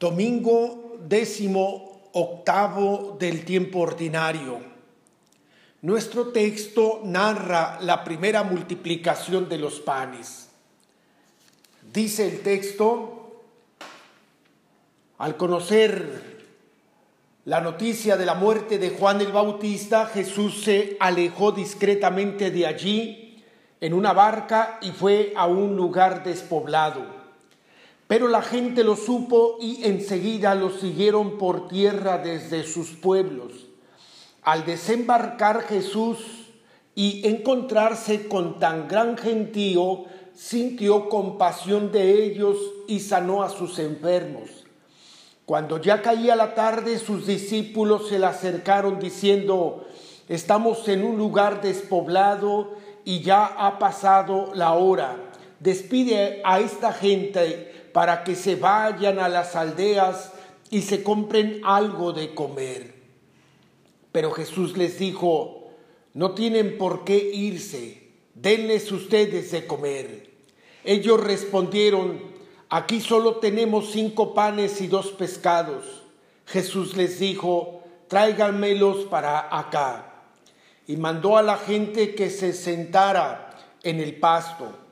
Domingo décimo octavo del tiempo ordinario. Nuestro texto narra la primera multiplicación de los panes. Dice el texto, al conocer la noticia de la muerte de Juan el Bautista, Jesús se alejó discretamente de allí en una barca y fue a un lugar despoblado pero la gente lo supo y enseguida lo siguieron por tierra desde sus pueblos. Al desembarcar Jesús y encontrarse con tan gran gentío, sintió compasión de ellos y sanó a sus enfermos. Cuando ya caía la tarde, sus discípulos se le acercaron diciendo, estamos en un lugar despoblado y ya ha pasado la hora. Despide a esta gente para que se vayan a las aldeas y se compren algo de comer. Pero Jesús les dijo, no tienen por qué irse, denles ustedes de comer. Ellos respondieron, aquí solo tenemos cinco panes y dos pescados. Jesús les dijo, tráiganmelos para acá. Y mandó a la gente que se sentara en el pasto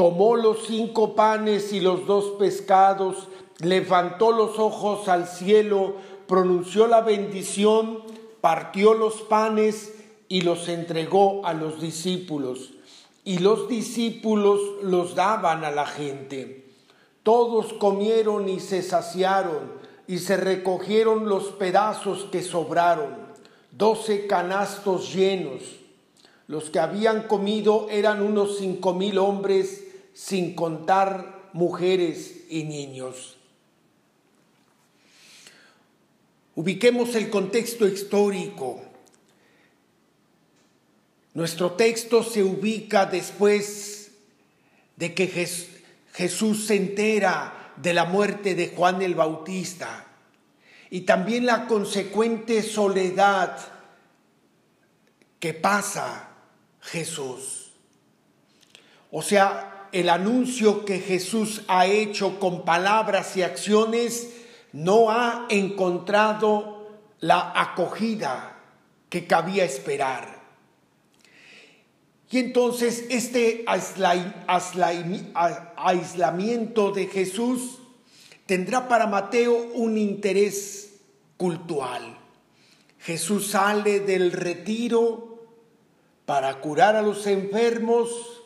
tomó los cinco panes y los dos pescados, levantó los ojos al cielo, pronunció la bendición, partió los panes y los entregó a los discípulos. Y los discípulos los daban a la gente. Todos comieron y se saciaron y se recogieron los pedazos que sobraron, doce canastos llenos. Los que habían comido eran unos cinco mil hombres sin contar mujeres y niños. Ubiquemos el contexto histórico. Nuestro texto se ubica después de que Jesús se entera de la muerte de Juan el Bautista y también la consecuente soledad que pasa Jesús. O sea, el anuncio que Jesús ha hecho con palabras y acciones no ha encontrado la acogida que cabía esperar. Y entonces este aislamiento de Jesús tendrá para Mateo un interés cultural. Jesús sale del retiro para curar a los enfermos,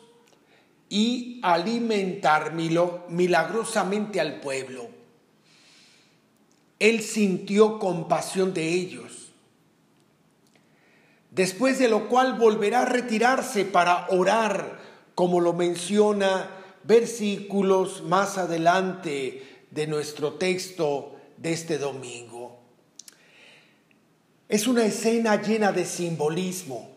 y alimentar milagrosamente al pueblo. Él sintió compasión de ellos, después de lo cual volverá a retirarse para orar, como lo menciona versículos más adelante de nuestro texto de este domingo. Es una escena llena de simbolismo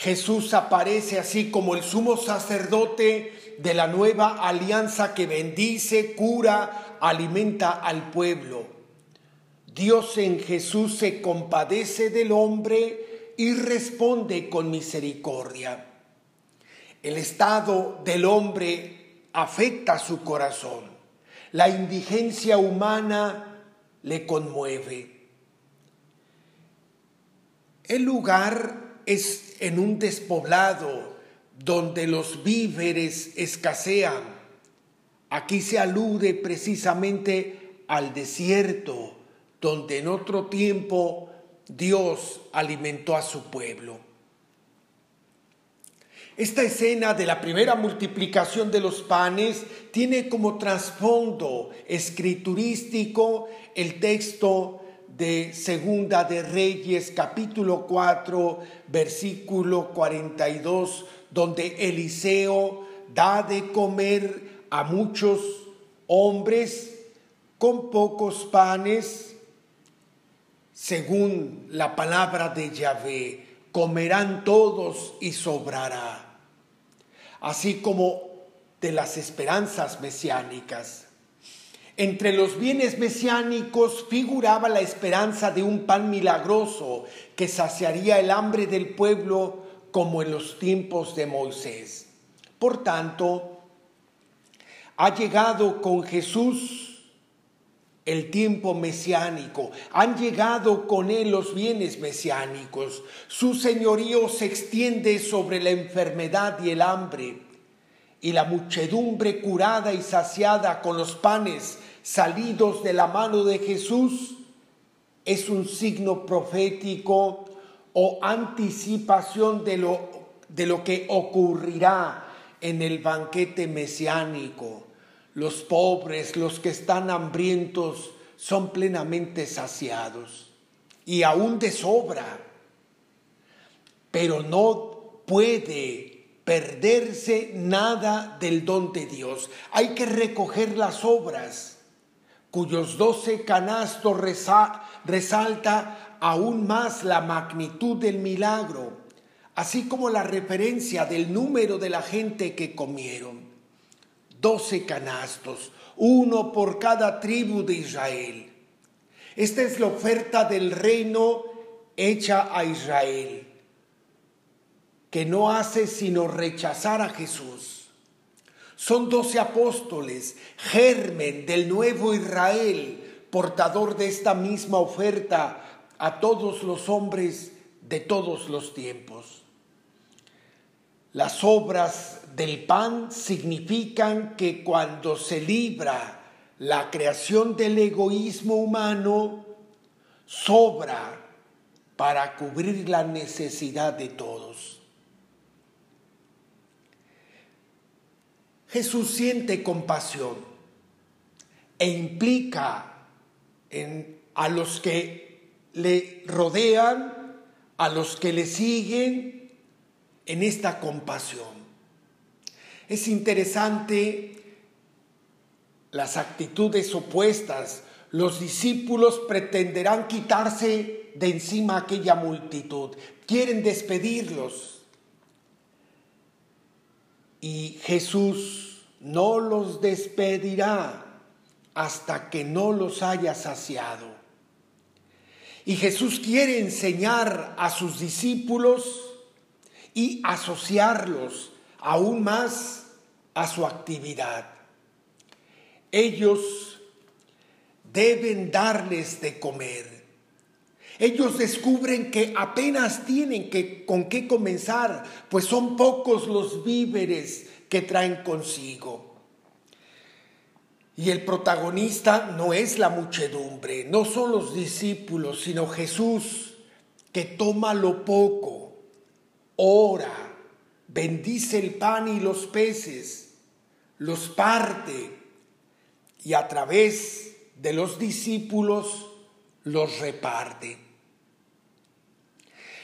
Jesús aparece así como el sumo sacerdote de la nueva alianza que bendice, cura, alimenta al pueblo. Dios en Jesús se compadece del hombre y responde con misericordia. El estado del hombre afecta su corazón. La indigencia humana le conmueve. El lugar es en un despoblado donde los víveres escasean. Aquí se alude precisamente al desierto, donde en otro tiempo Dios alimentó a su pueblo. Esta escena de la primera multiplicación de los panes tiene como trasfondo escriturístico el texto de Segunda de Reyes capítulo 4 versículo 42 donde Eliseo da de comer a muchos hombres con pocos panes según la palabra de Yahvé comerán todos y sobrará así como de las esperanzas mesiánicas entre los bienes mesiánicos figuraba la esperanza de un pan milagroso que saciaría el hambre del pueblo como en los tiempos de Moisés. Por tanto, ha llegado con Jesús el tiempo mesiánico, han llegado con él los bienes mesiánicos, su señorío se extiende sobre la enfermedad y el hambre, y la muchedumbre curada y saciada con los panes salidos de la mano de Jesús es un signo profético o anticipación de lo, de lo que ocurrirá en el banquete mesiánico. Los pobres, los que están hambrientos, son plenamente saciados y aún de sobra. Pero no puede perderse nada del don de Dios. Hay que recoger las obras, cuyos doce canastos resalta aún más la magnitud del milagro, así como la referencia del número de la gente que comieron. Doce canastos, uno por cada tribu de Israel. Esta es la oferta del reino hecha a Israel, que no hace sino rechazar a Jesús. Son doce apóstoles, germen del nuevo Israel, portador de esta misma oferta a todos los hombres de todos los tiempos. Las obras del pan significan que cuando se libra la creación del egoísmo humano, sobra para cubrir la necesidad de todos. Jesús siente compasión e implica a los que le rodean, a los que le siguen en esta compasión. Es interesante las actitudes opuestas. Los discípulos pretenderán quitarse de encima aquella multitud, quieren despedirlos. Y Jesús no los despedirá hasta que no los haya saciado. Y Jesús quiere enseñar a sus discípulos y asociarlos aún más a su actividad. Ellos deben darles de comer. Ellos descubren que apenas tienen que, con qué comenzar, pues son pocos los víveres que traen consigo. Y el protagonista no es la muchedumbre, no son los discípulos, sino Jesús, que toma lo poco, ora, bendice el pan y los peces, los parte y a través de los discípulos los reparte.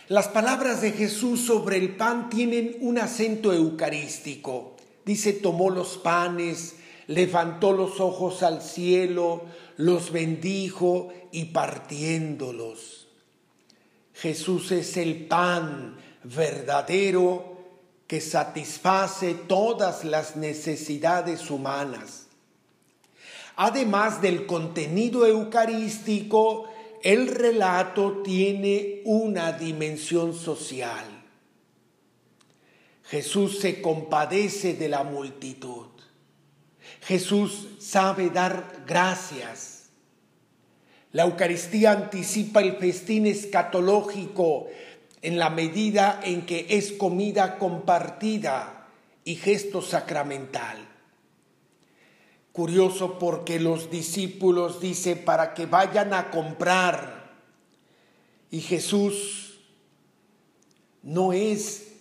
Las palabras de Jesús sobre el pan tienen un acento eucarístico. Dice, tomó los panes, levantó los ojos al cielo, los bendijo y partiéndolos. Jesús es el pan verdadero que satisface todas las necesidades humanas. Además del contenido eucarístico, el relato tiene una dimensión social. Jesús se compadece de la multitud. Jesús sabe dar gracias. La Eucaristía anticipa el festín escatológico en la medida en que es comida compartida y gesto sacramental. Curioso porque los discípulos dice para que vayan a comprar y Jesús no es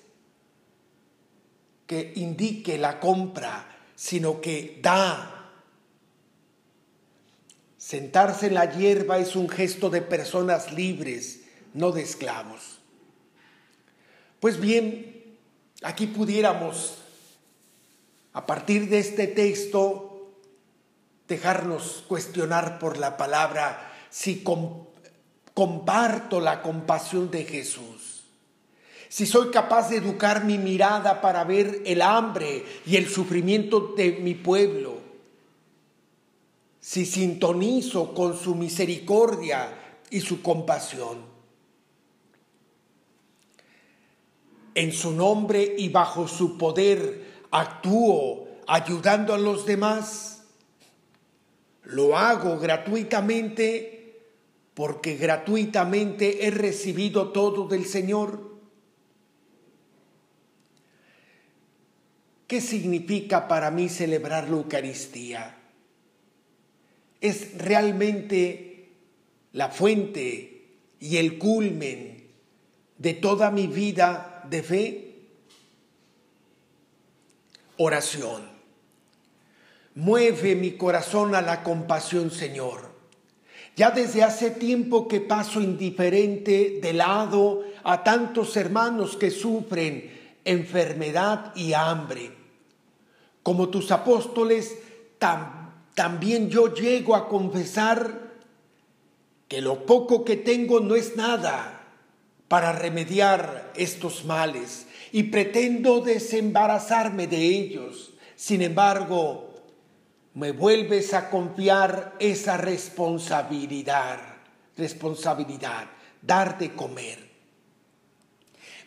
que indique la compra, sino que da. Sentarse en la hierba es un gesto de personas libres, no de esclavos. Pues bien, aquí pudiéramos, a partir de este texto, dejarnos cuestionar por la palabra si comparto la compasión de Jesús si soy capaz de educar mi mirada para ver el hambre y el sufrimiento de mi pueblo, si sintonizo con su misericordia y su compasión. En su nombre y bajo su poder actúo ayudando a los demás. Lo hago gratuitamente porque gratuitamente he recibido todo del Señor. ¿Qué significa para mí celebrar la Eucaristía? Es realmente la fuente y el culmen de toda mi vida de fe. Oración. Mueve mi corazón a la compasión, Señor. Ya desde hace tiempo que paso indiferente de lado a tantos hermanos que sufren enfermedad y hambre. Como tus apóstoles, también yo llego a confesar que lo poco que tengo no es nada para remediar estos males y pretendo desembarazarme de ellos. Sin embargo, me vuelves a confiar esa responsabilidad, responsabilidad, dar de comer.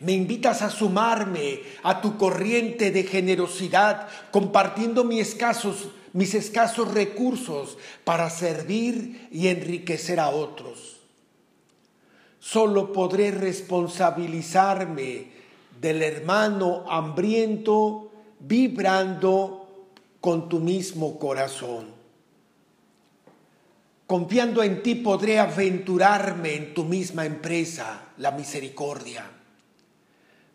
Me invitas a sumarme a tu corriente de generosidad, compartiendo mis escasos, mis escasos recursos para servir y enriquecer a otros. Solo podré responsabilizarme del hermano hambriento vibrando con tu mismo corazón. Confiando en ti podré aventurarme en tu misma empresa, la misericordia.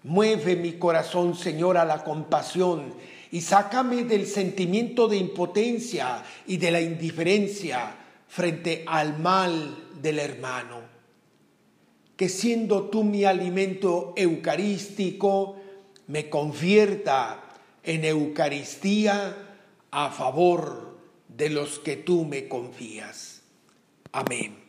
Mueve mi corazón, Señor, a la compasión y sácame del sentimiento de impotencia y de la indiferencia frente al mal del hermano. Que siendo tú mi alimento eucarístico, me convierta en Eucaristía a favor de los que tú me confías. Amén.